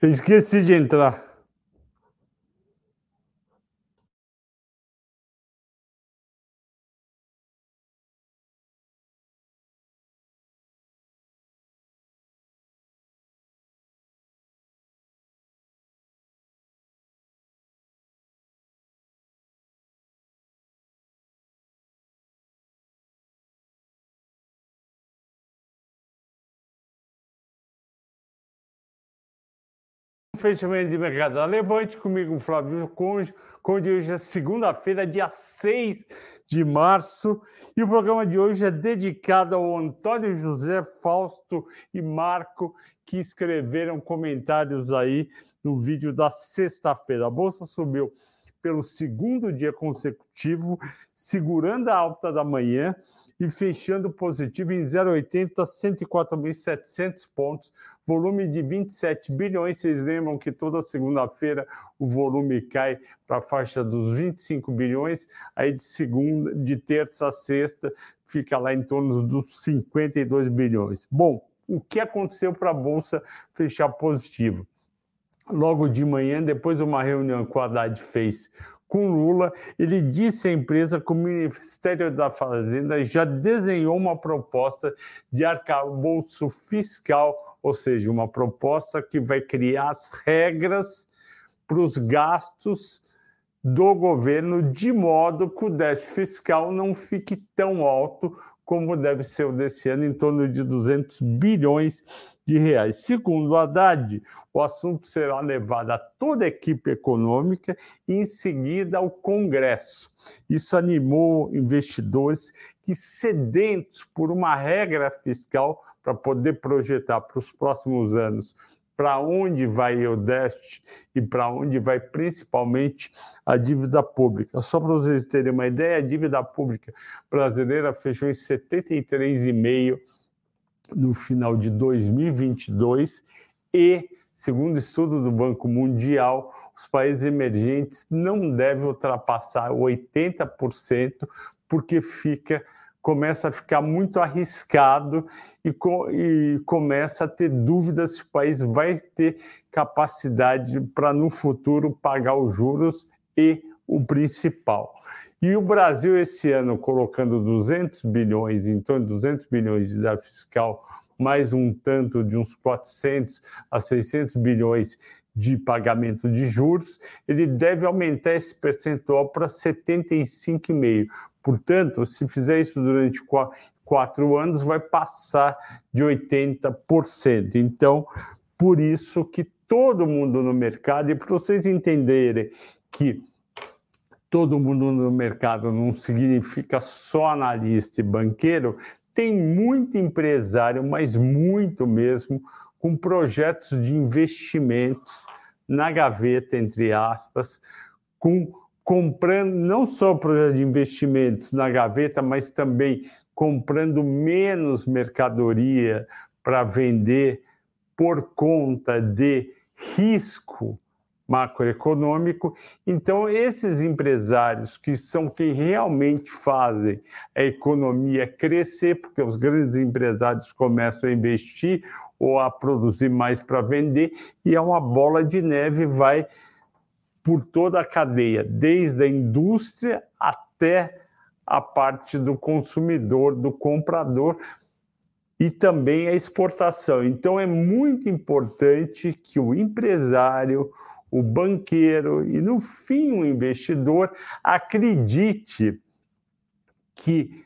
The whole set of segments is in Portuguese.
Eu esqueci de entrar. Fechamento de mercado da Levante, comigo Flávio Conde, Conde hoje é segunda-feira, dia 6 de março, e o programa de hoje é dedicado ao Antônio José, Fausto e Marco, que escreveram comentários aí no vídeo da sexta-feira. A Bolsa subiu pelo segundo dia consecutivo, segurando a alta da manhã e fechando positivo em 0,80 a 104.700 pontos, volume de 27 bilhões. Vocês lembram que toda segunda-feira o volume cai para a faixa dos 25 bilhões, aí de segunda, de terça a sexta fica lá em torno dos 52 bilhões. Bom, o que aconteceu para a bolsa fechar positivo? Logo de manhã, depois de uma reunião que o Haddad fez com Lula, ele disse à empresa que o Ministério da Fazenda já desenhou uma proposta de arcabouço fiscal ou seja, uma proposta que vai criar as regras para os gastos do governo de modo que o déficit fiscal não fique tão alto como deve ser o desse ano, em torno de 200 bilhões de reais. Segundo Haddad, o assunto será levado a toda a equipe econômica e, em seguida, ao Congresso. Isso animou investidores que, sedentos por uma regra fiscal, para poder projetar para os próximos anos para onde vai o déficit e para onde vai principalmente a dívida pública. Só para vocês terem uma ideia, a dívida pública brasileira fechou em 73,5 no final de 2022 e, segundo estudo do Banco Mundial, os países emergentes não devem ultrapassar 80% porque fica começa a ficar muito arriscado e, co e começa a ter dúvidas se o país vai ter capacidade para no futuro pagar os juros e o principal. E o Brasil esse ano colocando 200 bilhões, em torno de 200 bilhões de déficit fiscal, mais um tanto de uns 400 a 600 bilhões de pagamento de juros, ele deve aumentar esse percentual para 75,5%. Portanto, se fizer isso durante quatro anos, vai passar de 80%. Então, por isso que todo mundo no mercado, e para vocês entenderem que todo mundo no mercado não significa só analista e banqueiro, tem muito empresário, mas muito mesmo, com projetos de investimentos na gaveta, entre aspas, com comprando não só projetos de investimentos na gaveta, mas também comprando menos mercadoria para vender por conta de risco macroeconômico. Então, esses empresários que são quem realmente fazem a economia crescer, porque os grandes empresários começam a investir ou a produzir mais para vender, e é uma bola de neve, vai por toda a cadeia, desde a indústria até a parte do consumidor, do comprador e também a exportação. Então é muito importante que o empresário, o banqueiro e no fim o investidor acredite que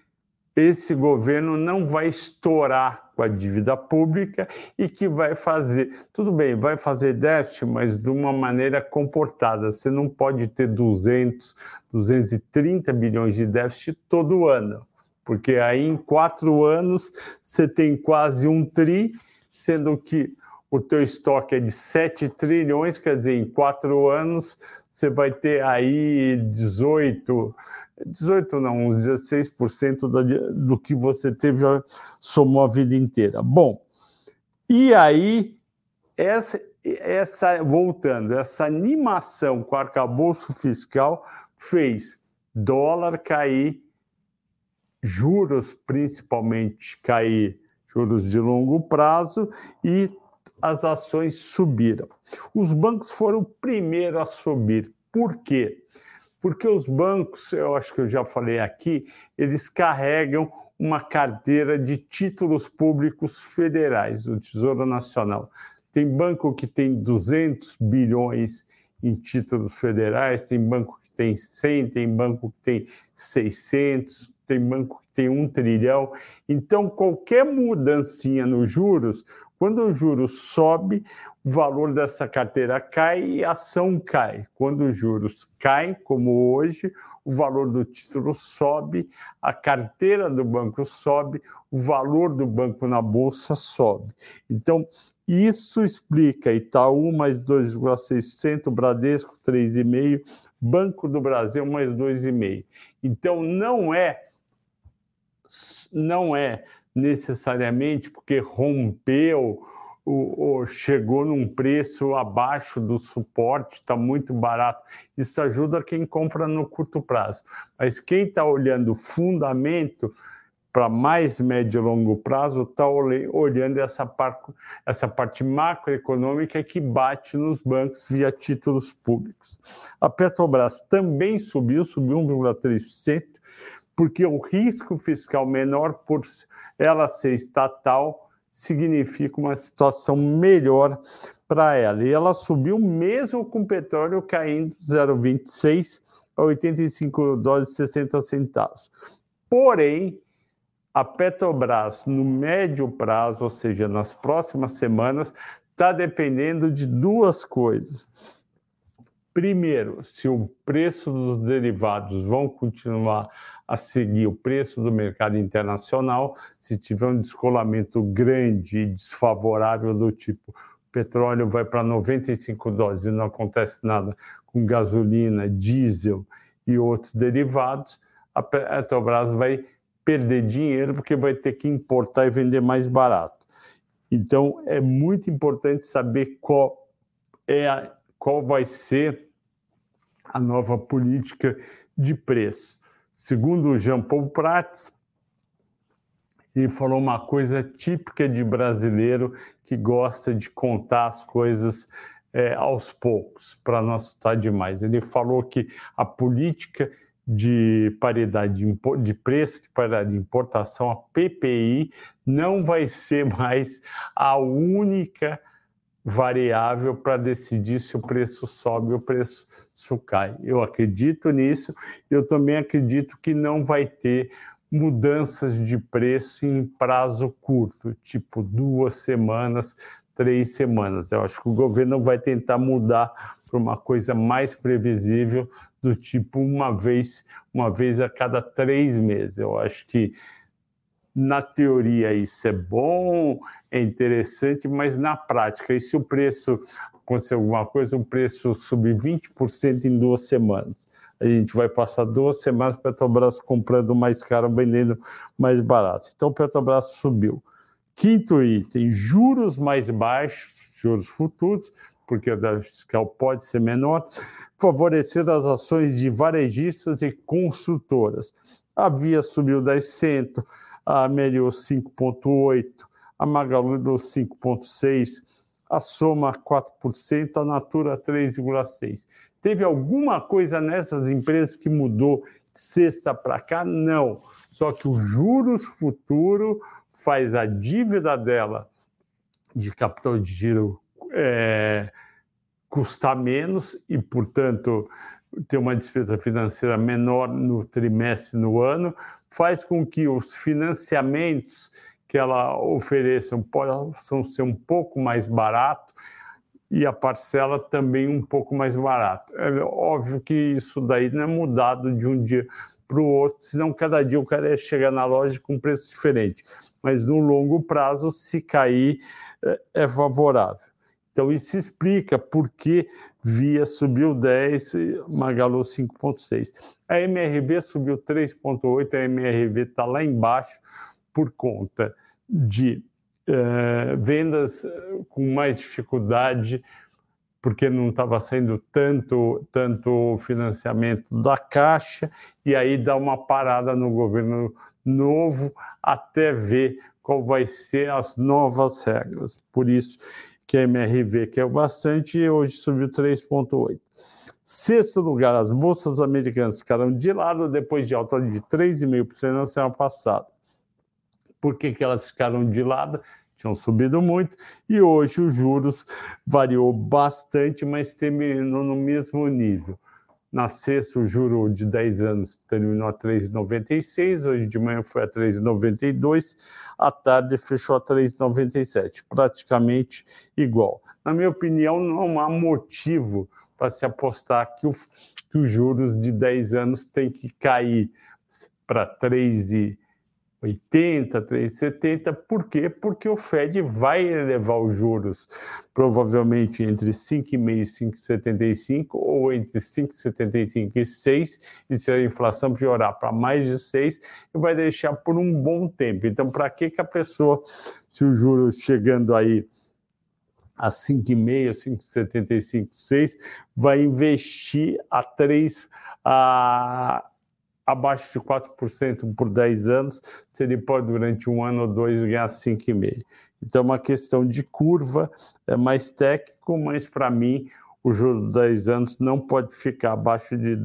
esse governo não vai estourar com a dívida pública e que vai fazer, tudo bem, vai fazer déficit, mas de uma maneira comportada. Você não pode ter 200, 230 bilhões de déficit todo ano, porque aí em quatro anos você tem quase um tri, sendo que o teu estoque é de 7 trilhões, quer dizer, em quatro anos você vai ter aí 18 18 não, uns 16% da, do que você teve já somou a vida inteira. Bom, e aí, essa, essa voltando, essa animação com o arcabouço fiscal fez dólar cair, juros principalmente cair, juros de longo prazo, e as ações subiram. Os bancos foram o primeiro a subir. Por quê? Os bancos, eu acho que eu já falei aqui, eles carregam uma carteira de títulos públicos federais do Tesouro Nacional. Tem banco que tem 200 bilhões em títulos federais, tem banco que tem 100, tem banco que tem 600, tem banco que tem um trilhão. Então, qualquer mudancinha nos juros, quando o juros sobe, o valor dessa carteira cai e a ação cai. Quando os juros caem, como hoje, o valor do título sobe, a carteira do banco sobe, o valor do banco na bolsa sobe. Então, isso explica Itaú mais 2,6%, Bradesco 3,5%, Banco do Brasil mais 2,5%. Então, não é não é necessariamente porque rompeu ou, chegou num preço abaixo do suporte, está muito barato. Isso ajuda quem compra no curto prazo. Mas quem está olhando fundamento para mais médio e longo prazo, está olhando essa parte, essa parte macroeconômica que bate nos bancos via títulos públicos. A Petrobras também subiu, subiu 1,3%, porque o risco fiscal menor por ela ser estatal significa uma situação melhor para ela. E ela subiu mesmo com o petróleo caindo 0,26 a 85 dólares e 60 centavos. Porém, a Petrobras, no médio prazo, ou seja, nas próximas semanas, está dependendo de duas coisas. Primeiro, se o preço dos derivados vão continuar a seguir o preço do mercado internacional, se tiver um descolamento grande e desfavorável do tipo petróleo vai para 95 dólares e não acontece nada com gasolina, diesel e outros derivados, a Petrobras vai perder dinheiro porque vai ter que importar e vender mais barato. Então é muito importante saber qual é a, qual vai ser a nova política de preço. Segundo Jean Paul Prats, ele falou uma coisa típica de brasileiro que gosta de contar as coisas é, aos poucos, para não assustar demais. Ele falou que a política de paridade de, de preço, de paridade de importação, a PPI, não vai ser mais a única variável para decidir se o preço sobe ou o preço cai. Eu acredito nisso. Eu também acredito que não vai ter mudanças de preço em prazo curto, tipo duas semanas, três semanas. Eu acho que o governo vai tentar mudar para uma coisa mais previsível, do tipo uma vez, uma vez a cada três meses. Eu acho que na teoria isso é bom, é interessante, mas na prática, e se o preço acontecer alguma coisa, o preço subir 20% em duas semanas? A gente vai passar duas semanas Petrobras comprando mais caro, vendendo mais barato. Então, Petrobras subiu. Quinto item, juros mais baixos, juros futuros, porque a débito fiscal pode ser menor, favorecer as ações de varejistas e construtoras. A Via subiu 10 centos, a Melior 5,8%, a Magalu 5,6%, a Soma 4%, a Natura 3,6%. Teve alguma coisa nessas empresas que mudou de sexta para cá? Não. Só que o juros futuro faz a dívida dela de capital de giro é, custar menos e, portanto, ter uma despesa financeira menor no trimestre, no ano, faz com que os financiamentos que ela ofereça possam ser um pouco mais barato e a parcela também um pouco mais barata. É óbvio que isso daí não é mudado de um dia para o outro, senão cada dia o cara ia chegar na loja com um preço diferente. Mas no longo prazo, se cair, é, é favorável. Então isso explica por que Via subiu 10, Magalu 5,6. A MRV subiu 3,8, a MRV está lá embaixo por conta de uh, vendas eh, com mais dificuldade, porque não estava sendo tanto, tanto financiamento da Caixa, e aí dá uma parada no governo novo até ver qual vai ser as novas regras. Por isso que a MRV caiu bastante e hoje subiu 3,8%. Sexto lugar, as bolsas americanas ficaram de lado depois de alta de 3,5% na semana passada. Por que, que elas ficaram de lado? Tinham subido muito e hoje os juros variou bastante, mas terminou no mesmo nível. Na sexta, o juro de 10 anos terminou a 3,96, hoje de manhã foi a 3,92, à tarde fechou a 3,97, praticamente igual. Na minha opinião, não há motivo para se apostar que, o, que os juros de 10 anos têm que cair para 3,80, 3,70. Por quê? Porque o Fed vai elevar os juros provavelmente entre 5,5 e 5,75 ou entre 5,75 e 6, e se a inflação piorar para mais de 6, vai deixar por um bom tempo. Então, para que, que a pessoa, se o juros chegando aí a 5,5, 5,75, 6, vai investir a 3, a, abaixo de 4% por 10 anos, se ele pode durante um ano ou dois ganhar 5,5. Então, é uma questão de curva, é mais técnico, mas para mim, o juro de 10 anos não pode ficar abaixo de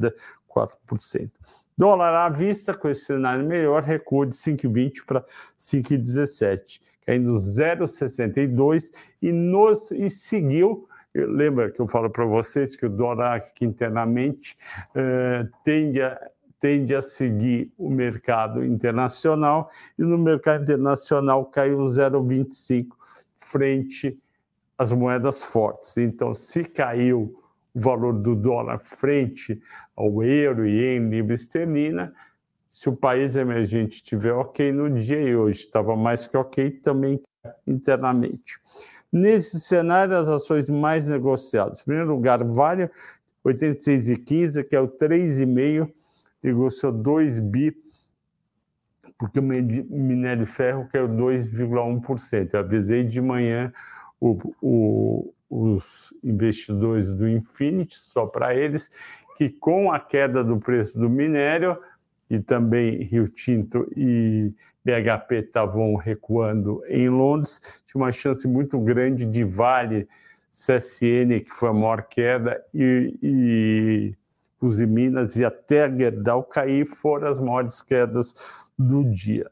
4%. Dólar à vista, com esse cenário melhor, recua de 5,20 para 5,17 caindo 0,62 e, nos, e seguiu. Lembra que eu falo para vocês que o dólar aqui internamente uh, tende, a, tende a seguir o mercado internacional e no mercado internacional caiu 0,25 frente às moedas fortes. Então, se caiu o valor do dólar frente ao euro, ien, libra esterlina, se o país emergente estiver ok no dia e hoje estava mais que ok, também internamente. Nesse cenário, as ações mais negociadas. Em primeiro lugar, Vale, 86,15, que é o 3,5, negociou 2 bi, porque o minério de ferro caiu 2,1%. Eu avisei de manhã o, o, os investidores do Infinity, só para eles, que com a queda do preço do minério, e também Rio Tinto e BHP estavam recuando em Londres, tinha uma chance muito grande de Vale, CSN, que foi a maior queda, e, e os Minas e até Gerdau cair foram as maiores quedas do dia.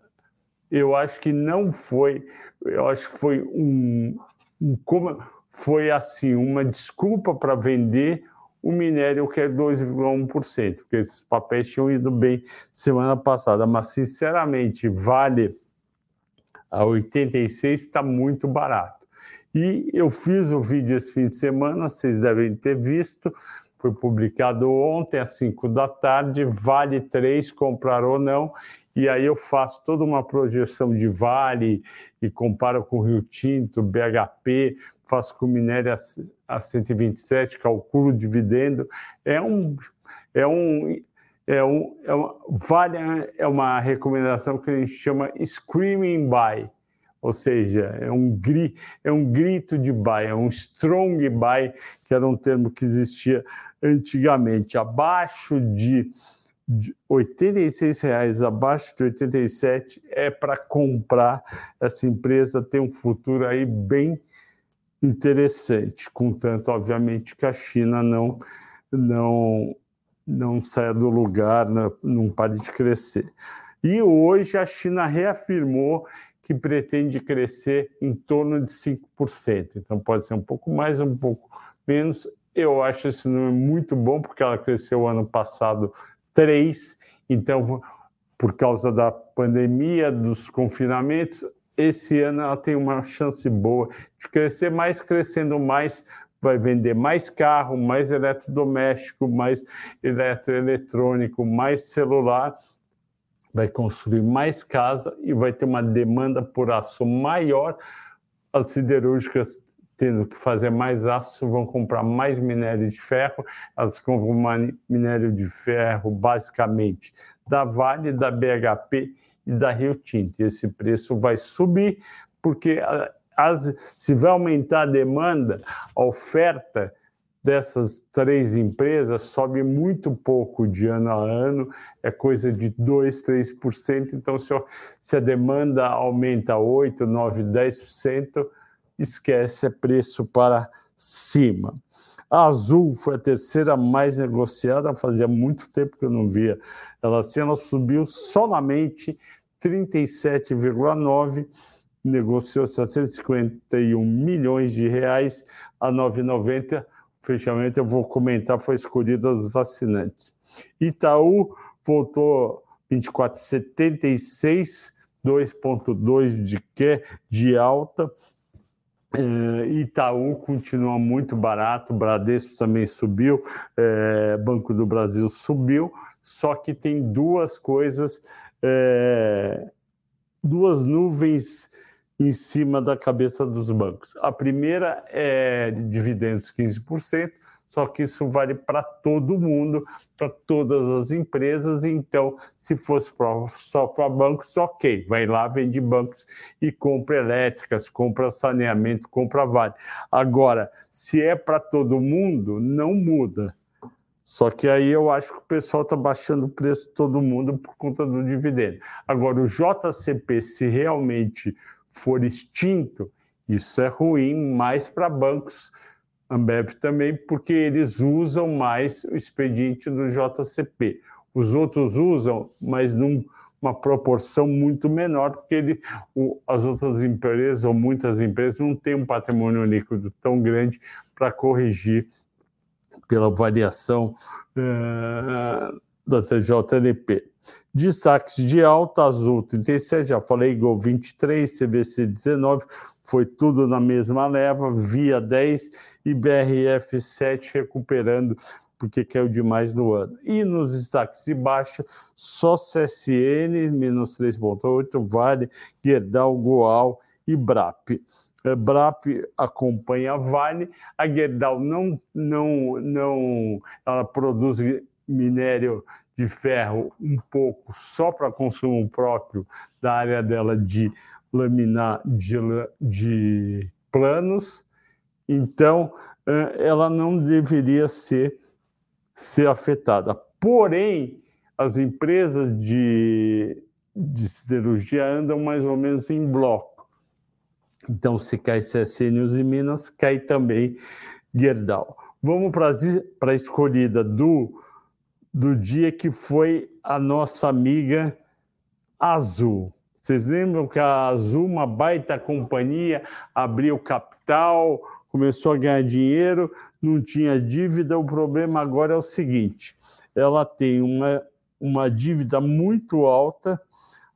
Eu acho que não foi, eu acho que foi um, um como foi assim uma desculpa para vender o minério que é 2,1%, porque esses papéis tinham ido bem semana passada, mas sinceramente, vale a 86 está muito barato. E eu fiz o vídeo esse fim de semana, vocês devem ter visto, foi publicado ontem às 5 da tarde, vale 3 comprar ou não, e aí eu faço toda uma projeção de vale e comparo com Rio Tinto, BHP, faço com minério a, a 127, calculo dividendo. É um, é um, é um, é uma, vale, é uma recomendação que a gente chama screaming buy, ou seja, é um, gri, é um grito de buy, é um strong buy, que era um termo que existia antigamente, abaixo de 86 reais abaixo de 87 é para comprar essa empresa tem um futuro aí bem interessante, contanto, obviamente, que a China não, não, não saia do lugar, não pare de crescer. E hoje a China reafirmou que pretende crescer em torno de 5%. Então pode ser um pouco mais, um pouco menos. Eu acho esse número muito bom, porque ela cresceu ano passado 3%. Então, por causa da pandemia, dos confinamentos, esse ano ela tem uma chance boa de crescer mais, crescendo mais, vai vender mais carro, mais eletrodoméstico, mais eletroeletrônico, mais celular, vai construir mais casa e vai ter uma demanda por aço maior. As siderúrgicas tendo que fazer mais aço vão comprar mais minério de ferro, elas compram minério de ferro basicamente da Vale, da BHP e da Rio Tinto. Esse preço vai subir, porque as, se vai aumentar a demanda, a oferta dessas três empresas sobe muito pouco de ano a ano, é coisa de 2%, 3%. Então, se a demanda aumenta 8%, 9%, 10%, esquece, é preço para cima. A Azul foi a terceira mais negociada, fazia muito tempo que eu não via ela assim, ela subiu solamente 37,9, negociou 751 milhões de reais a 9,90. Fechamento eu vou comentar, foi escolhida dos assinantes. Itaú voltou 24,76, 2,2 de que de alta. É, Itaú continua muito barato, Bradesco também subiu, é, Banco do Brasil subiu, só que tem duas coisas, é, duas nuvens em cima da cabeça dos bancos. A primeira é dividendos 15%, só que isso vale para todo mundo, para todas as empresas. Então, se fosse pra, só para bancos, ok, vai lá, vende bancos e compra elétricas, compra saneamento, compra vale. Agora, se é para todo mundo, não muda. Só que aí eu acho que o pessoal está baixando o preço de todo mundo por conta do dividendo. Agora, o JCP, se realmente for extinto, isso é ruim mais para bancos Ambev também, porque eles usam mais o expediente do JCP. Os outros usam, mas numa proporção muito menor, porque ele, o, as outras empresas, ou muitas empresas, não têm um patrimônio líquido tão grande para corrigir pela variação uh, da TJLP. Destaques de alta, Azul 37, já falei, Gol 23, CBC 19, foi tudo na mesma leva, Via 10 e BRF 7 recuperando, porque caiu demais no ano. E nos destaques de baixa, só CSN, menos 3,8, Vale, Gerdau, Goal e BRAP. Eh, BRAP acompanha a Vale, a Gerdau não, não, não, ela produz minério de ferro um pouco só para consumo próprio da área dela de laminar de, de planos, então ela não deveria ser, ser afetada. Porém, as empresas de, de siderurgia andam mais ou menos em bloco. Então, se cai CSN e Minas, cai também Gerdau. Vamos para a escolhida do do dia que foi a nossa amiga Azul. Vocês lembram que a Azul, uma baita companhia, abriu capital, começou a ganhar dinheiro, não tinha dívida. O problema agora é o seguinte: ela tem uma, uma dívida muito alta,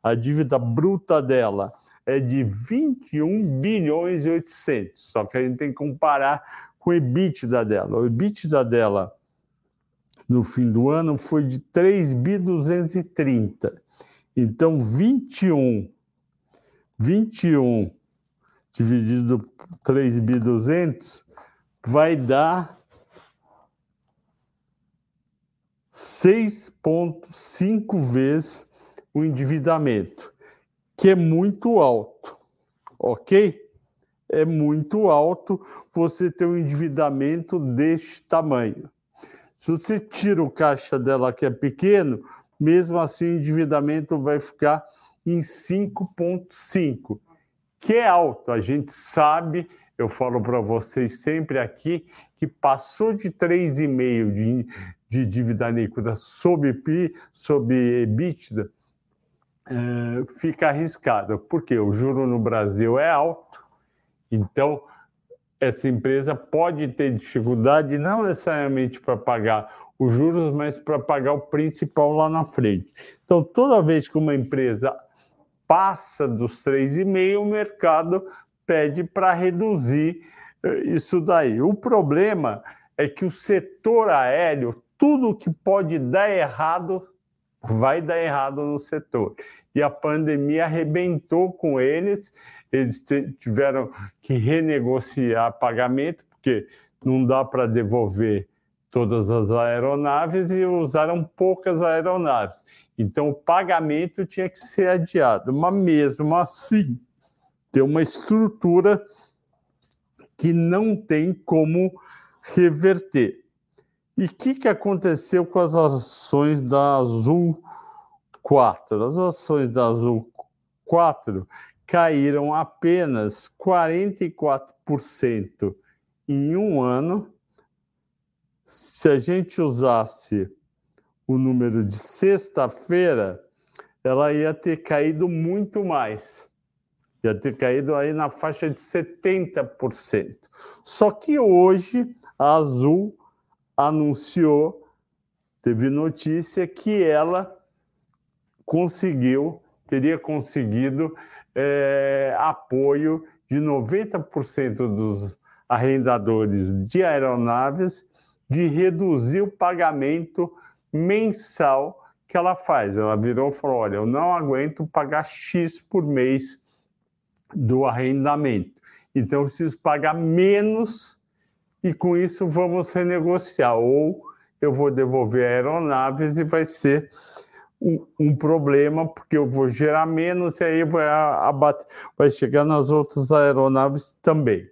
a dívida bruta dela é de 21 bilhões e 800. Só que a gente tem que comparar com o EBITDA dela. O EBITDA dela no fim do ano foi de 3.230. Então, 21, 21 dividido por 3.200 vai dar 6,5 vezes o endividamento, que é muito alto, ok? É muito alto você ter um endividamento deste tamanho. Se você tira o caixa dela, que é pequeno, mesmo assim o endividamento vai ficar em 5,5, que é alto. A gente sabe, eu falo para vocês sempre aqui, que passou de 3,5 de, de dívida líquida sob PI, sob EBITDA, é, fica arriscado, porque o juro no Brasil é alto, então essa empresa pode ter dificuldade não necessariamente para pagar os juros, mas para pagar o principal lá na frente. Então, toda vez que uma empresa passa dos 3,5, o mercado pede para reduzir eh, isso daí. O problema é que o setor aéreo, tudo que pode dar errado, vai dar errado no setor. E a pandemia arrebentou com eles eles tiveram que renegociar pagamento, porque não dá para devolver todas as aeronaves e usaram poucas aeronaves. Então, o pagamento tinha que ser adiado, mas mesmo assim, tem uma estrutura que não tem como reverter. E o que, que aconteceu com as ações da Azul 4? As ações da Azul 4 caíram apenas 44% em um ano. Se a gente usasse o número de sexta-feira, ela ia ter caído muito mais. Ia ter caído aí na faixa de 70%. Só que hoje a Azul anunciou, teve notícia que ela conseguiu, teria conseguido é, apoio de 90% dos arrendadores de aeronaves de reduzir o pagamento mensal que ela faz. Ela virou e falou: olha, eu não aguento pagar X por mês do arrendamento. Então, eu preciso pagar menos e com isso vamos renegociar. Ou eu vou devolver aeronaves e vai ser um, um problema, porque eu vou gerar menos e aí vai, vai chegar nas outras aeronaves também.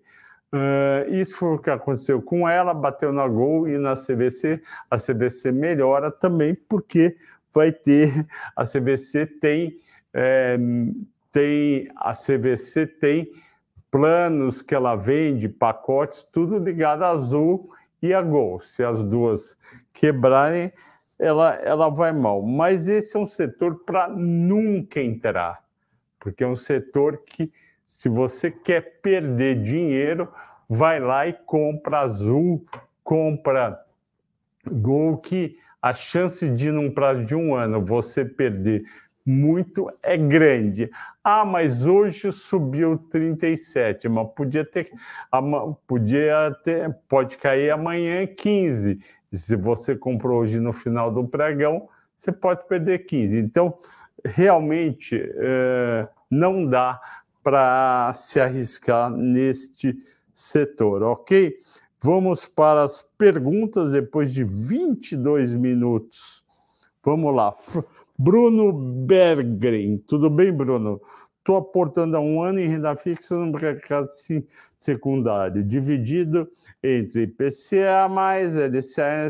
Uh, isso foi o que aconteceu com ela, bateu na Gol e na CVC. A CVC melhora também, porque vai ter. A CVC tem. É, tem a CVC tem planos que ela vende, pacotes, tudo ligado à Azul e a Gol. Se as duas quebrarem, ela, ela vai mal. Mas esse é um setor para nunca entrar, porque é um setor que, se você quer perder dinheiro, vai lá e compra Azul, compra Gol, que a chance de, num prazo de um ano, você perder muito é grande. Ah, mas hoje subiu 37, mas podia ter, podia ter, pode cair amanhã 15. Se você comprou hoje no final do pregão, você pode perder 15. Então, realmente, é, não dá para se arriscar neste setor, ok? Vamos para as perguntas depois de 22 minutos. Vamos lá. Bruno Bergren, tudo bem, Bruno? Estou aportando há um ano em renda fixa no mercado secundário, dividido entre IPCA mais LCA.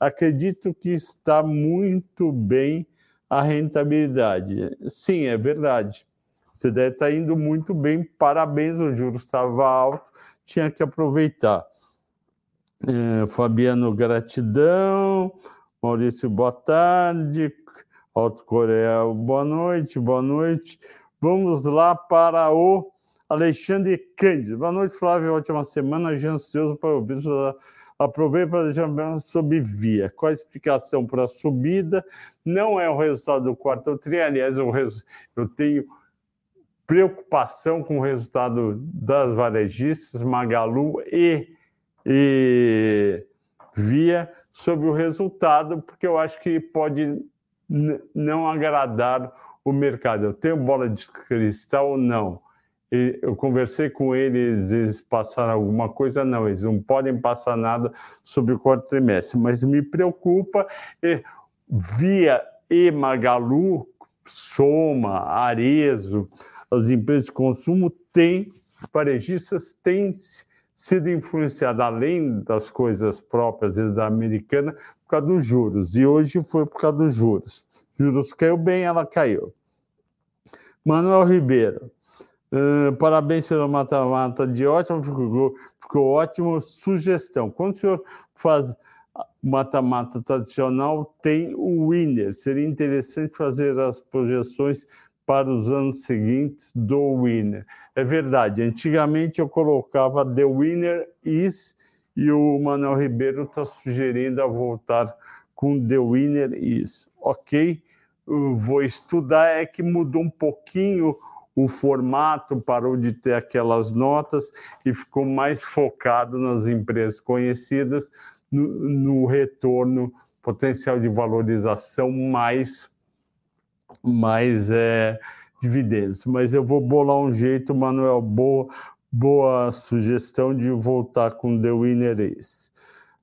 Acredito que está muito bem a rentabilidade. Sim, é verdade. Você deve estar indo muito bem, parabéns, o juros estava alto, tinha que aproveitar. É, Fabiano, gratidão. Maurício, boa tarde. Alto Coreia, boa noite, boa noite. Vamos lá para o Alexandre Cândido. Boa noite, Flávio. Ótima semana. Já ansioso para ouvir. Aproveito para deixar sobre via. Qual a explicação para a subida? Não é o resultado do quarto tri. Aliás, eu tenho preocupação com o resultado das varejistas, Magalu e, e Via, sobre o resultado, porque eu acho que pode não agradar o mercado. Eu tenho bola de cristal não? E eu conversei com eles, eles passaram alguma coisa? Não, eles não podem passar nada sobre o quarto trimestre, mas me preocupa. Via e Magalu, Soma, Arezo, as empresas de consumo têm, varejistas têm sido influenciadas, além das coisas próprias da americana, por causa dos juros. E hoje foi por causa dos juros. Juros caiu bem, ela caiu. Manuel Ribeiro, uh, parabéns pela mata-mata de ótimo, ficou, ficou ótimo. Sugestão: quando o senhor faz mata-mata tradicional, tem o winner. Seria interessante fazer as projeções para os anos seguintes do winner. É verdade, antigamente eu colocava The Winner is e o Manuel Ribeiro está sugerindo a voltar com The Winner is. Ok, eu vou estudar, é que mudou um pouquinho o formato, parou de ter aquelas notas e ficou mais focado nas empresas conhecidas, no, no retorno, potencial de valorização mais mais é, dividendos. Mas eu vou bolar um jeito, Manuel, boa, boa sugestão de voltar com The Winner Ace.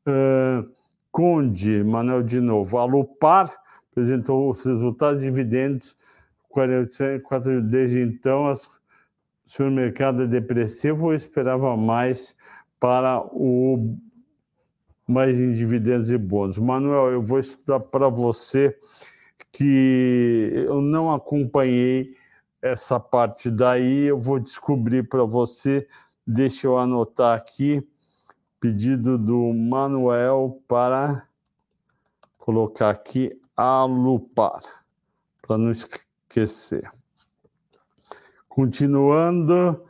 Uh, Conde, Manuel de novo, a Lupar apresentou os resultados de dividendos 44 desde então, as, se mercado é depressivo, eu esperava mais para o mais em dividendos e bônus. Manuel, eu vou estudar para você que eu não acompanhei essa parte daí eu vou descobrir para você. Deixa eu anotar aqui. Pedido do Manuel para colocar aqui Alupar, para não esquecer. Continuando.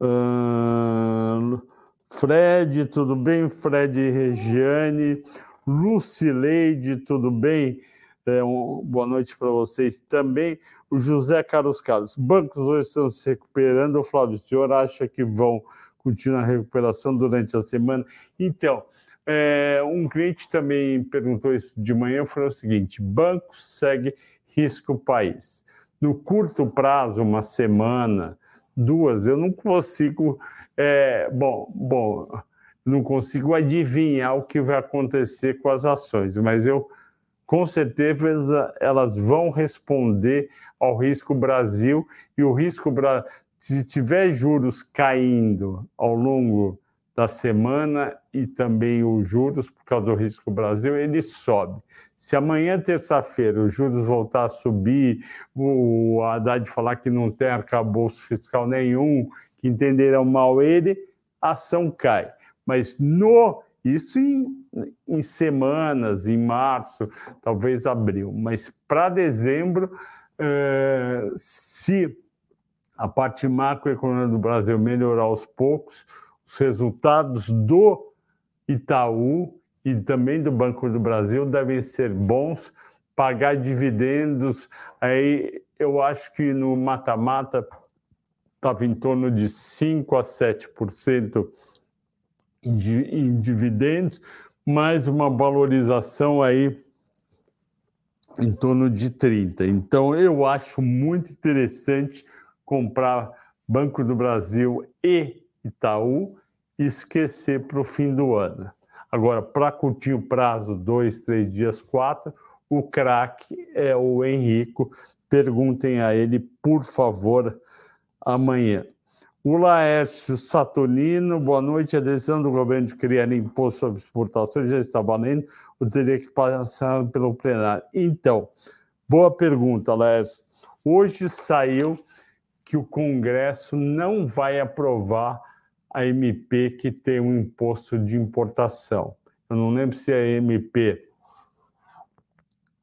Uh, Fred, tudo bem? Fred Regiane. Lucileide, tudo bem? É, um, boa noite para vocês também. O José Carlos Carlos. Bancos hoje estão se recuperando. Flávio, o senhor acha que vão continuar a recuperação durante a semana? Então, é, um cliente também perguntou isso de manhã, falou o seguinte: banco segue risco país. No curto prazo, uma semana, duas, eu não consigo. É, bom, bom, não consigo adivinhar o que vai acontecer com as ações, mas eu com certeza elas vão responder ao risco Brasil e o risco Brasil, se tiver juros caindo ao longo da semana e também os juros por causa do risco Brasil, ele sobe. Se amanhã, terça-feira, os juros voltar a subir, o Haddad falar que não tem arcabouço fiscal nenhum, que entenderão mal ele, a ação cai. Mas no isso em, em semanas, em março, talvez abril. Mas para dezembro, eh, se a parte macroeconômica do Brasil melhorar aos poucos, os resultados do Itaú e também do Banco do Brasil devem ser bons, pagar dividendos. Aí eu acho que no mata-mata estava em torno de 5 a 7% em dividendos, mais uma valorização aí em torno de 30. Então eu acho muito interessante comprar Banco do Brasil e Itaú e esquecer para o fim do ano. Agora, para curtir o prazo, dois, três dias, quatro, o craque é o Henrico. Perguntem a ele, por favor, amanhã. O Laércio Saturnino, boa noite. A decisão do governo de criar imposto sobre exportações já está valendo ou teria que passar pelo plenário? Então, boa pergunta, Laércio. Hoje saiu que o Congresso não vai aprovar a MP que tem um imposto de importação. Eu não lembro se é MP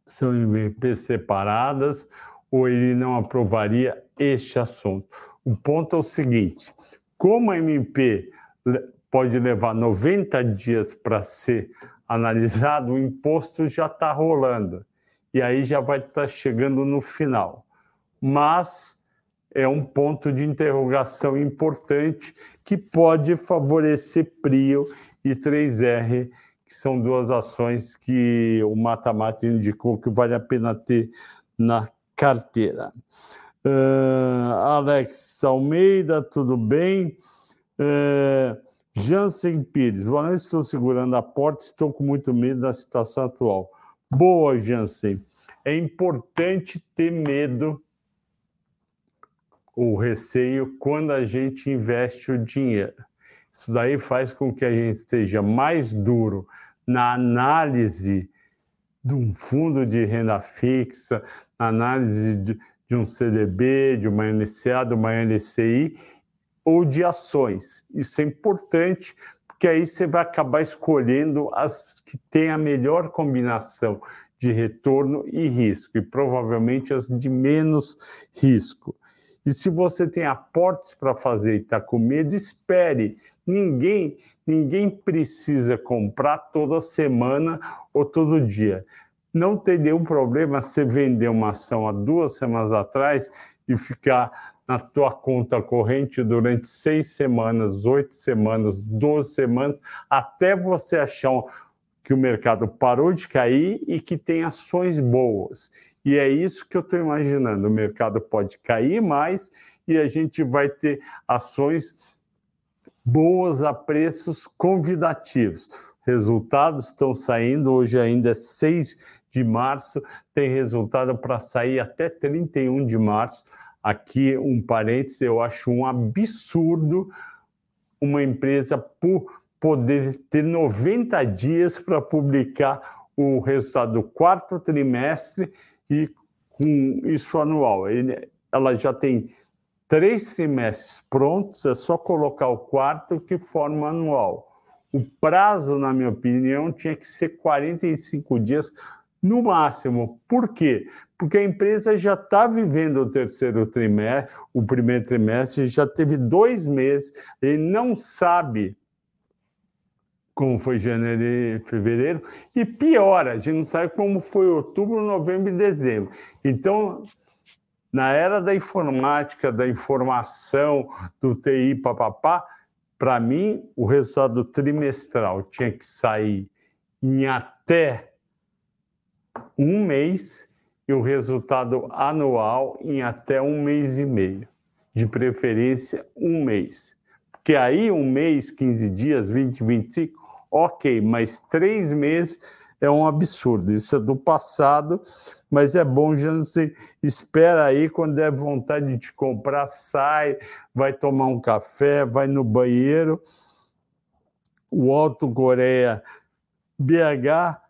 são MPs separadas ou ele não aprovaria este assunto. O ponto é o seguinte: como a MP pode levar 90 dias para ser analisado, o imposto já está rolando e aí já vai estar tá chegando no final. Mas é um ponto de interrogação importante que pode favorecer Prio e 3R, que são duas ações que o Mata-Mata indicou que vale a pena ter na carteira. Uh, Alex Almeida, tudo bem? Uh, Jansen Pires, noite, estou segurando a porta, estou com muito medo da situação atual. Boa, Jansen. É importante ter medo o receio quando a gente investe o dinheiro. Isso daí faz com que a gente esteja mais duro na análise de um fundo de renda fixa, na análise de, de um CDB, de uma NCA, de uma NCI ou de ações. Isso é importante, porque aí você vai acabar escolhendo as que têm a melhor combinação de retorno e risco, e provavelmente as de menos risco. E se você tem aportes para fazer e está com medo, espere. Ninguém, ninguém precisa comprar toda semana ou todo dia. Não tem nenhum problema você vender uma ação há duas semanas atrás e ficar na tua conta corrente durante seis semanas, oito semanas, doze semanas, até você achar que o mercado parou de cair e que tem ações boas. E é isso que eu estou imaginando. O mercado pode cair mais e a gente vai ter ações boas a preços convidativos. Resultados estão saindo, hoje ainda é 6 de março, tem resultado para sair até 31 de março. Aqui um parênteses, eu acho um absurdo uma empresa poder ter 90 dias para publicar o resultado do quarto trimestre e com isso anual. Ele, ela já tem três trimestres prontos, é só colocar o quarto que forma anual. O prazo, na minha opinião, tinha que ser 45 dias no máximo. Por quê? Porque a empresa já está vivendo o terceiro trimestre, o primeiro trimestre, já teve dois meses, e não sabe como foi janeiro e fevereiro, e pior, a gente não sabe como foi outubro, novembro e dezembro. Então, na era da informática, da informação, do TI, papapá, para mim, o resultado trimestral tinha que sair em até um mês e o resultado anual em até um mês e meio, de preferência um mês. Porque aí um mês, 15 dias, 20, 25, ok, mas três meses é um absurdo. Isso é do passado, mas é bom você espera aí quando der vontade de te comprar, sai, vai tomar um café, vai no banheiro. O Alto Coreia BH,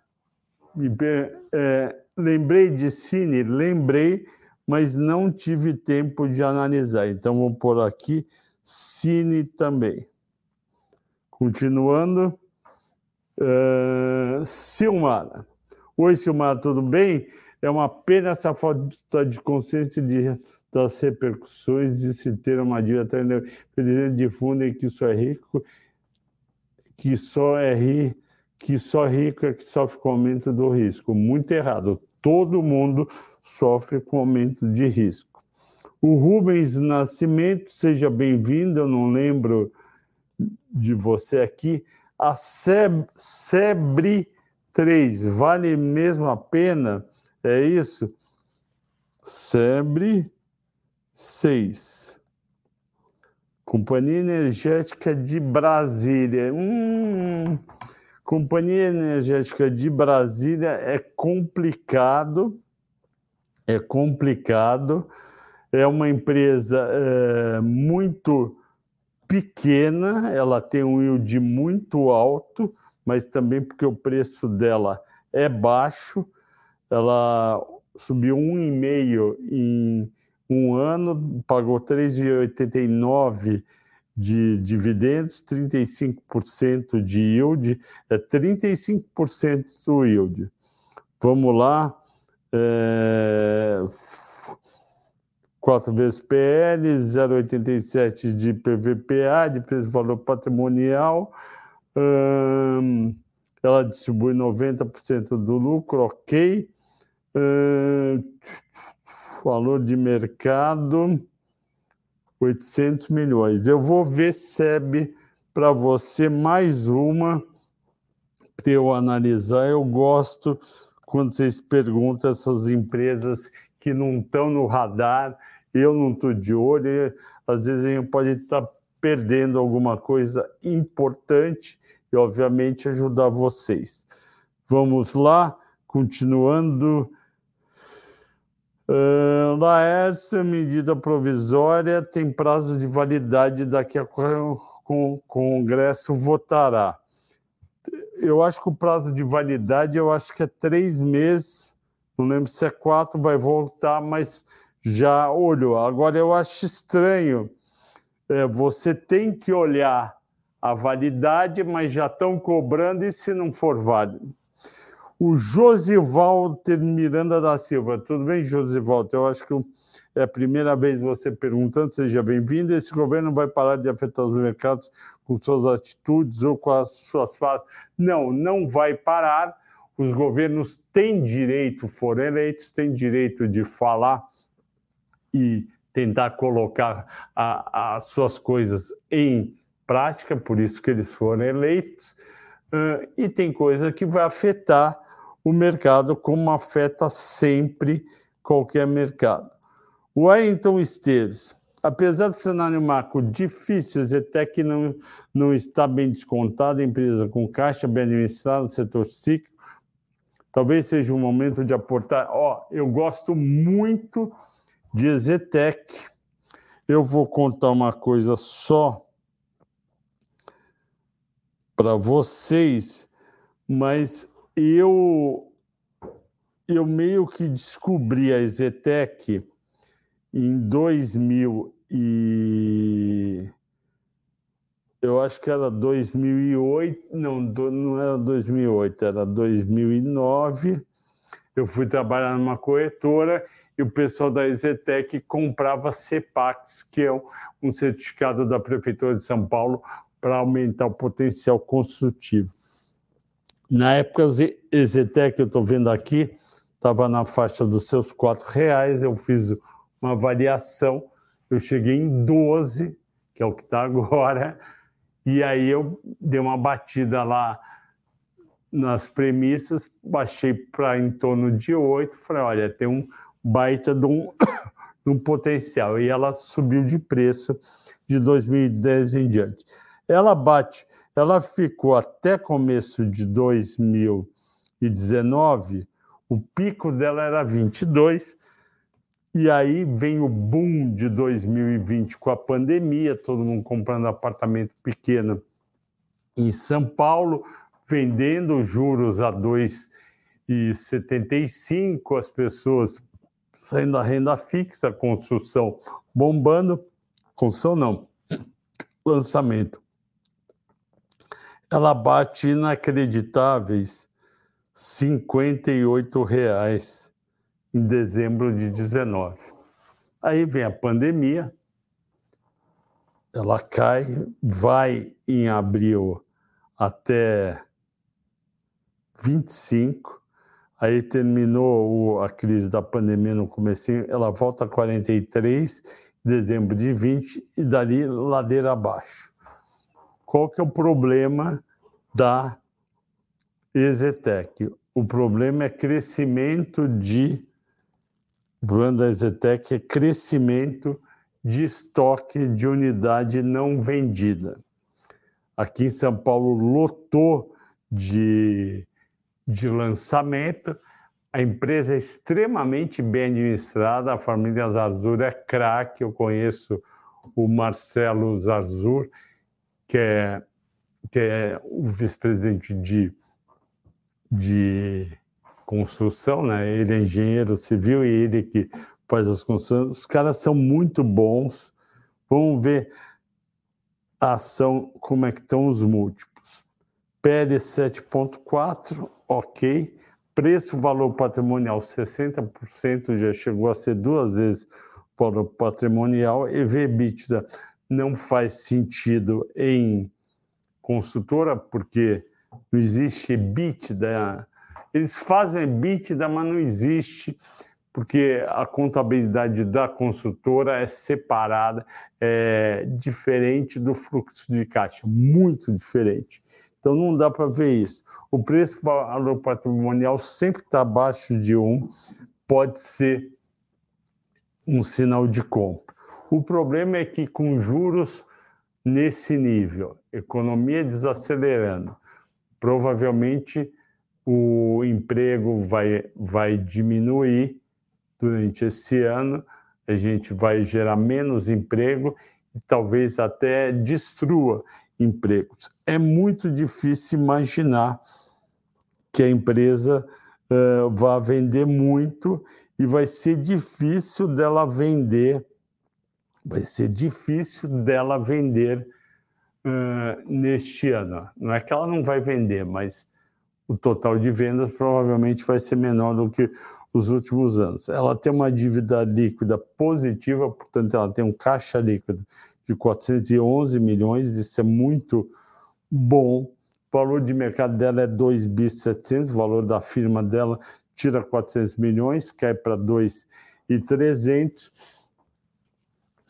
é, lembrei de Cine, lembrei, mas não tive tempo de analisar. Então vou pôr aqui Cine também. Continuando. Uh, Silmara. Oi, Silmara, tudo bem? É uma pena essa falta de consciência de, das repercussões de se ter uma dívida presidente difundem que só é rico, que só é rico, que só rico é que sofre com aumento do risco. Muito errado. Todo mundo sofre com aumento de risco. O Rubens Nascimento, seja bem-vindo. Eu não lembro de você aqui. A Sebre 3 vale mesmo a pena? É isso? Sebre 6. Companhia Energética de Brasília. Hum, Companhia Energética de Brasília é complicado. É complicado. É uma empresa é, muito pequena, ela tem um yield muito alto, mas também porque o preço dela é baixo. Ela subiu 1,5 em um ano, pagou 3,89 de dividendos, 35% de yield, é 35% do yield. Vamos lá. É... 4 vezes PL, 0,87 de PVPA, de preço-valor patrimonial. Hum, ela distribui 90% do lucro, ok. Hum, valor de mercado, 800 milhões. Eu vou ver SEB para você mais uma para eu analisar. Eu gosto quando vocês perguntam essas empresas que não estão no radar eu não estou de olho, às vezes a gente pode estar tá perdendo alguma coisa importante e, obviamente, ajudar vocês. Vamos lá, continuando. Uh, Laércio, medida provisória tem prazo de validade daqui a com o Congresso votará. Eu acho que o prazo de validade eu acho que é três meses, não lembro se é quatro, vai voltar, mas já olhou. Agora, eu acho estranho. É, você tem que olhar a validade, mas já estão cobrando, e se não for válido? O Josivalter Miranda da Silva. Tudo bem, Josivalter? Eu acho que é a primeira vez você perguntando, seja bem-vindo. Esse governo vai parar de afetar os mercados com suas atitudes ou com as suas fases? Não, não vai parar. Os governos têm direito, foram eleitos, têm direito de falar e tentar colocar as suas coisas em prática, por isso que eles foram eleitos, uh, e tem coisa que vai afetar o mercado como afeta sempre qualquer mercado. O Wellington Esteves, apesar do cenário macro difícil, Zetec não, não está bem descontada, empresa com caixa bem administrada, setor cíclico, talvez seja o momento de aportar. Ó, oh, eu gosto muito de Ezetec. Eu vou contar uma coisa só para vocês, mas eu eu meio que descobri a Ezetec em 2000 e eu acho que era 2008, não, não era 2008, era 2009. Eu fui trabalhar numa corretora e o pessoal da Exetec comprava CEPAX, que é um certificado da Prefeitura de São Paulo para aumentar o potencial construtivo. Na época, o Exetec, eu estou vendo aqui, estava na faixa dos seus R$ reais. Eu fiz uma variação, eu cheguei em 12, que é o que está agora, e aí eu dei uma batida lá nas premissas, baixei para em torno de 8, falei, olha, tem um baita de um, de um potencial. E ela subiu de preço de 2010 em diante. Ela bate, ela ficou até começo de 2019, o pico dela era 22, e aí vem o boom de 2020 com a pandemia, todo mundo comprando apartamento pequeno em São Paulo, vendendo juros a 2,75, as pessoas saindo da renda fixa, construção bombando, construção não, lançamento. Ela bate inacreditáveis 58 reais em dezembro de 19. Aí vem a pandemia, ela cai, vai em abril até 25, Aí terminou a crise da pandemia no começo, ela volta a 43, dezembro de 20, e dali ladeira abaixo. Qual que é o problema da Exetec? O problema é crescimento de. O problema da Exetec é crescimento de estoque de unidade não vendida. Aqui em São Paulo lotou de de lançamento. A empresa é extremamente bem administrada, a família Zarzur é craque. Eu conheço o Marcelo Zarzur, que é, que é o vice-presidente de, de construção, né? ele é engenheiro civil e ele que faz as construções. Os caras são muito bons. Vamos ver a ação, como é que estão os múltiplos. PL 7.4, ok. Preço, valor patrimonial 60%, já chegou a ser duas vezes valor patrimonial. EV/EBITDA não faz sentido em construtora, porque não existe EBITDA. Eles fazem EBITDA, mas não existe, porque a contabilidade da construtora é separada, é diferente do fluxo de caixa, muito diferente. Então não dá para ver isso. O preço valor patrimonial sempre está abaixo de um, pode ser um sinal de compra. O problema é que com juros nesse nível, economia desacelerando, provavelmente o emprego vai, vai diminuir durante esse ano, a gente vai gerar menos emprego e talvez até destrua empregos. É muito difícil imaginar que a empresa uh, vá vender muito e vai ser difícil dela vender, vai ser difícil dela vender uh, neste ano. Não é que ela não vai vender, mas o total de vendas provavelmente vai ser menor do que os últimos anos. Ela tem uma dívida líquida positiva, portanto, ela tem um caixa líquido de 411 milhões, isso é muito bom. O valor de mercado dela é 2 bis 700, o valor da firma dela tira 400 milhões, cai para 2,300.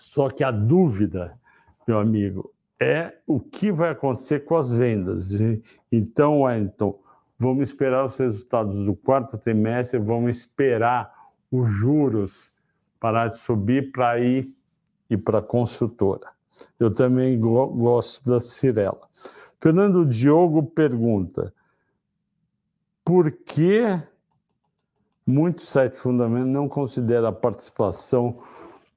Só que a dúvida, meu amigo, é o que vai acontecer com as vendas. Então, Wellington, vamos esperar os resultados do quarto trimestre, vamos esperar os juros parar de subir para ir e para a construtora. Eu também go gosto da Cirela. Fernando Diogo pergunta: por que muitos sites fundamentos não consideram a participação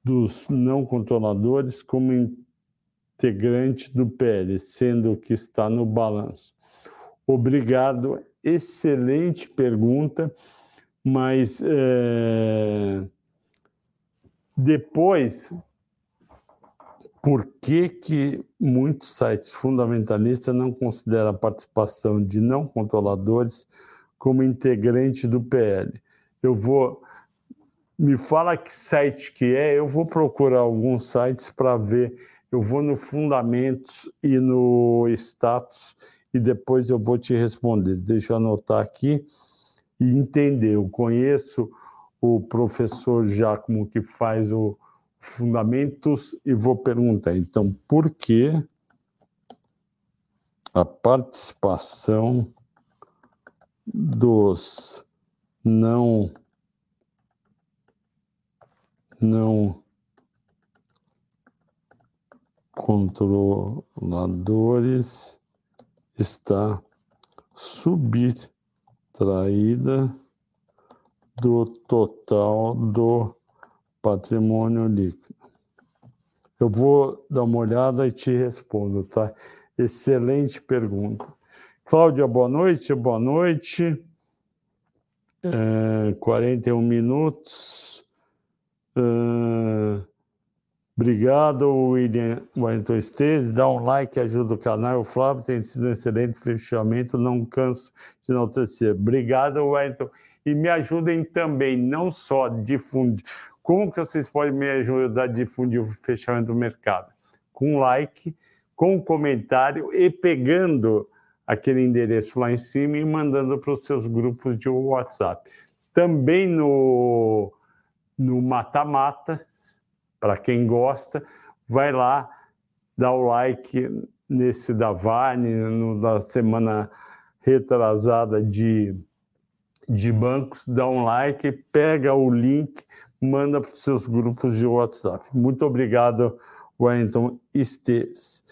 dos não controladores como integrante do PL, sendo que está no balanço? Obrigado, excelente pergunta, mas é, Depois, por que, que muitos sites fundamentalistas não consideram a participação de não controladores como integrante do PL? Eu vou. Me fala que site que é, eu vou procurar alguns sites para ver. Eu vou no Fundamentos e no Status e depois eu vou te responder. Deixa eu anotar aqui e entender. Eu conheço o professor Giacomo que faz o fundamentos e vou perguntar, então, por que a participação dos não não controladores está subtraída do total do patrimônio líquido. Eu vou dar uma olhada e te respondo, tá? Excelente pergunta. Cláudia, boa noite, boa noite. É, 41 minutos. É, obrigado, William Wellington Esteves. Dá um like, ajuda o canal. O Flávio tem sido um excelente fechamento, não canso de enaltecer. Obrigado, Wellington. E me ajudem também, não só difundir como que vocês podem me ajudar a difundir o fechamento do mercado? Com like, com comentário e pegando aquele endereço lá em cima e mandando para os seus grupos de WhatsApp. Também no no mata-mata, para quem gosta, vai lá, dá o like nesse da Vane, no, semana retrasada de, de bancos, dá um like, pega o link, manda para os seus grupos de WhatsApp. Muito obrigado, Wellington Esteves.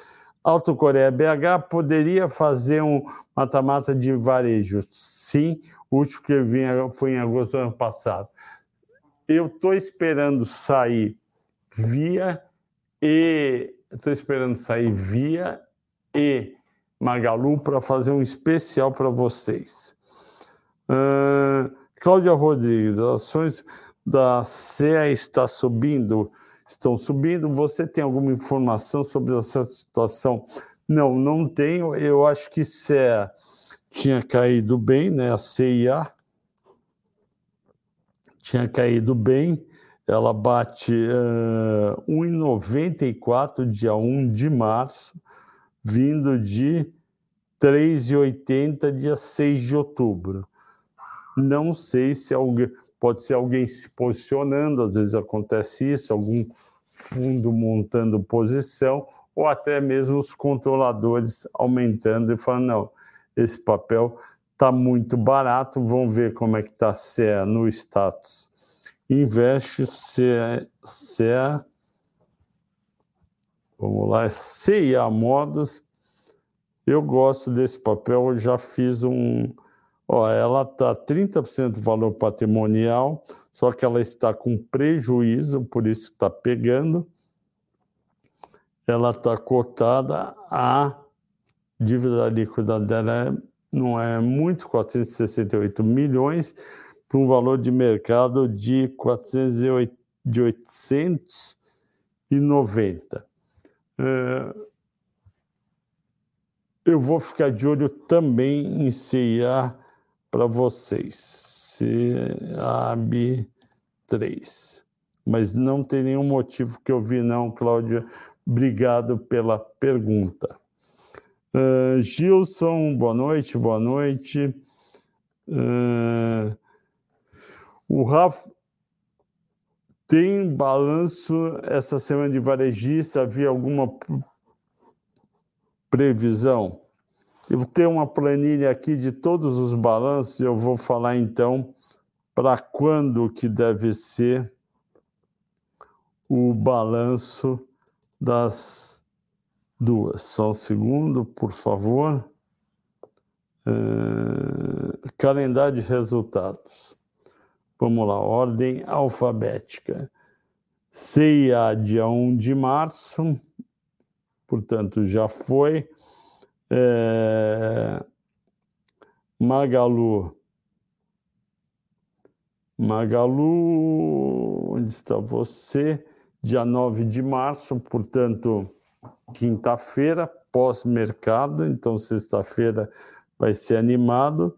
Alto Coreia BH poderia fazer um mata-mata de varejo? Sim, o último que vinha foi em agosto do ano passado. Eu estou esperando sair via e estou esperando sair via e Magalu para fazer um especial para vocês. Uh, Cláudia Rodrigues, ações da CEA está subindo, estão subindo. Você tem alguma informação sobre essa situação? Não, não tenho. Eu acho que CEA tinha caído bem, né? A CIA tinha caído bem. Ela bate uh, 1,94 dia 1 de março, vindo de 3,80 dia 6 de outubro. Não sei se alguém pode ser alguém se posicionando, às vezes acontece isso, algum fundo montando posição, ou até mesmo os controladores aumentando e falando, não, esse papel está muito barato, vamos ver como é que está CEA no status. Investe CEA, CEA vamos lá, CIA Modas, eu gosto desse papel, eu já fiz um, Ó, ela está 30% do valor patrimonial, só que ela está com prejuízo, por isso está pegando. Ela está cotada a dívida líquida dela é, não é muito, 468 milhões, para um valor de mercado de 408, de 890. É, eu vou ficar de olho também em CIA para vocês. CAB 3. Mas não tem nenhum motivo que eu vi, não, Cláudia. Obrigado pela pergunta. Uh, Gilson, boa noite, boa noite. Uh, o Rafa tem balanço essa semana de varejista? Havia alguma previsão? Eu tenho uma planilha aqui de todos os balanços, eu vou falar então para quando que deve ser o balanço das duas. Só um segundo, por favor. Uh, calendário de resultados. Vamos lá, ordem alfabética. CIA, dia 1 de março, portanto, já foi. É... Magalu. Magalu, onde está você? Dia 9 de março, portanto, quinta-feira, pós-mercado, então sexta-feira vai ser animado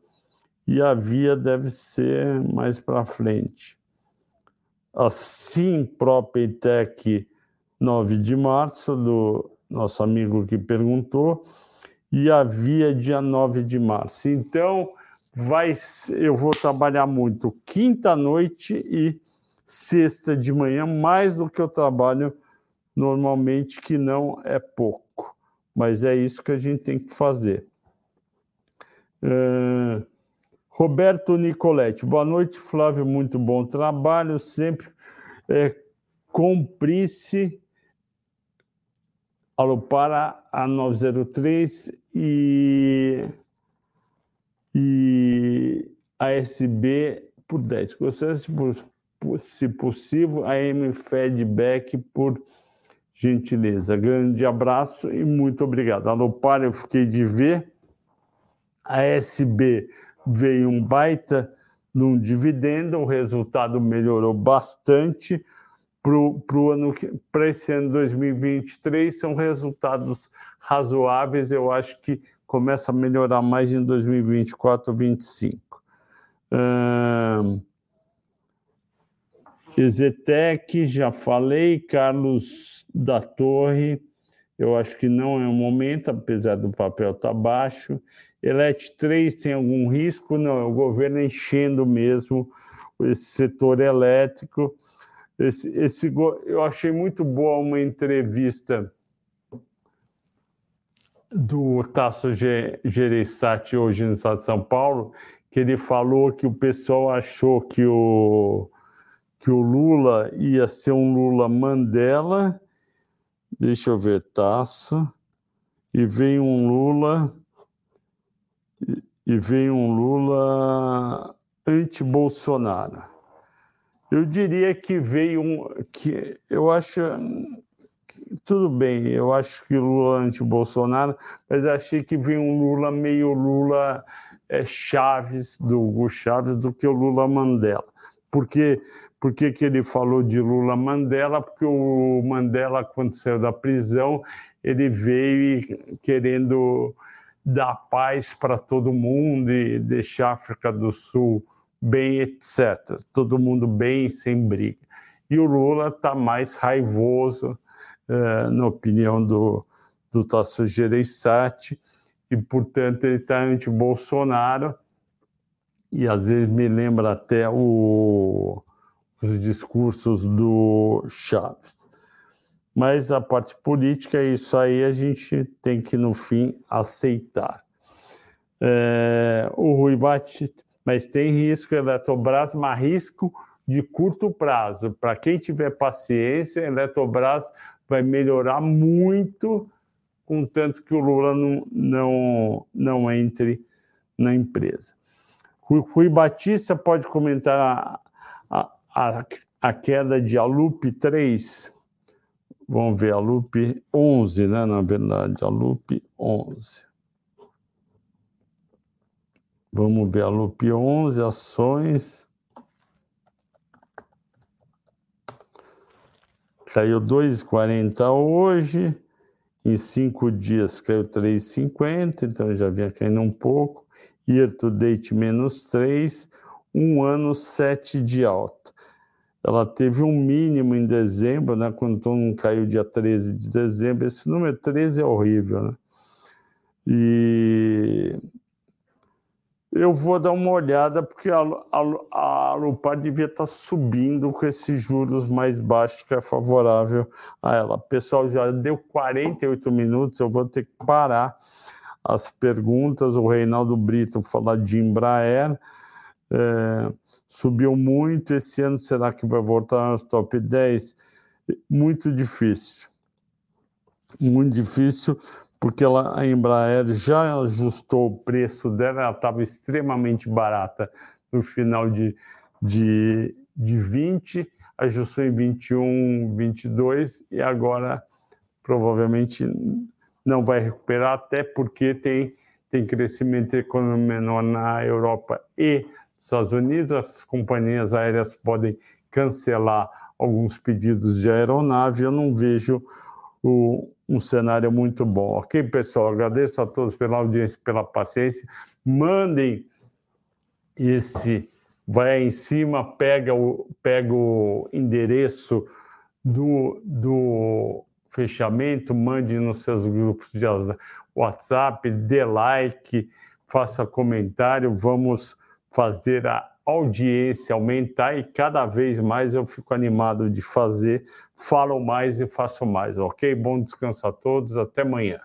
e a via deve ser mais para frente. Assim, Propetec 9 de março, do nosso amigo que perguntou, e a via dia 9 de março. Então, vai, eu vou trabalhar muito quinta noite e sexta de manhã, mais do que eu trabalho normalmente, que não é pouco. Mas é isso que a gente tem que fazer. Uh, Roberto Nicoletti, boa noite, Flávio, muito bom trabalho, sempre é, cumprisse para a 903 e, e a SB por 10. Gostaria, se possível, a M Feedback por gentileza. Grande abraço e muito obrigado. Alopar, eu fiquei de ver. A SB veio um baita num dividendo, o resultado melhorou bastante para esse ano 2023 são resultados razoáveis. Eu acho que começa a melhorar mais em 2024 ou 2025. Hum, Ezetec, já falei, Carlos da Torre, eu acho que não é o momento, apesar do papel estar tá baixo. Elet 3 tem algum risco? Não, é o governo enchendo mesmo esse setor elétrico. Esse, esse, eu achei muito boa uma entrevista do Tasso Gereissati hoje no estado de São Paulo, que ele falou que o pessoal achou que o, que o Lula ia ser um Lula Mandela. Deixa eu ver, Tasso. E vem um Lula. E vem um Lula anti-Bolsonaro. Eu diria que veio um. que Eu acho. Tudo bem, eu acho que Lula anti-Bolsonaro, mas achei que veio um Lula meio Lula é, Chaves, do Hugo Chaves, do que o Lula Mandela. Porque por que, que ele falou de Lula Mandela? Porque o Mandela, quando saiu da prisão, ele veio querendo dar paz para todo mundo e deixar a África do Sul bem, etc. Todo mundo bem, sem briga. E o Lula está mais raivoso, uh, na opinião do, do Tasso Gereissati, e, portanto, ele está anti-Bolsonaro, e às vezes me lembra até o, os discursos do Chaves. Mas a parte política, isso aí a gente tem que, no fim, aceitar. É, o Rui Batista mas tem risco Eletrobras, mas risco de curto prazo. Para quem tiver paciência, a Eletrobras vai melhorar muito, contanto que o Lula não, não, não entre na empresa. Rui, Batista pode comentar a, a queda de Alup 3. Vamos ver, Alup 11, né? Na verdade, Alup 11. Vamos ver a LUP 11 ações. Caiu 2,40 hoje. Em cinco dias caiu 3,50, então já vinha caindo um pouco. Year to date menos 3, um ano 7 de alta. Ela teve um mínimo em dezembro, né, quando todo mundo caiu dia 13 de dezembro. Esse número 13 é horrível, né? E eu vou dar uma olhada, porque a, a, a Lupar devia estar subindo com esses juros mais baixos, que é favorável a ela. Pessoal, já deu 48 minutos, eu vou ter que parar as perguntas. O Reinaldo Brito falar de Embraer. É, subiu muito esse ano, será que vai voltar aos top 10? Muito difícil. Muito difícil porque ela, a Embraer já ajustou o preço dela, ela estava extremamente barata no final de, de, de 20, ajustou em 21, 22 e agora provavelmente não vai recuperar, até porque tem, tem crescimento econômico menor na Europa e Estados Unidos, as companhias aéreas podem cancelar alguns pedidos de aeronave, eu não vejo o, um cenário muito bom. Ok, pessoal? Agradeço a todos pela audiência, pela paciência. Mandem esse, vai em cima, pega o, pega o endereço do, do fechamento, mande nos seus grupos de WhatsApp, dê like, faça comentário, vamos fazer a audiência aumentar e cada vez mais eu fico animado de fazer, falo mais e faço mais, ok? Bom descanso a todos, até amanhã.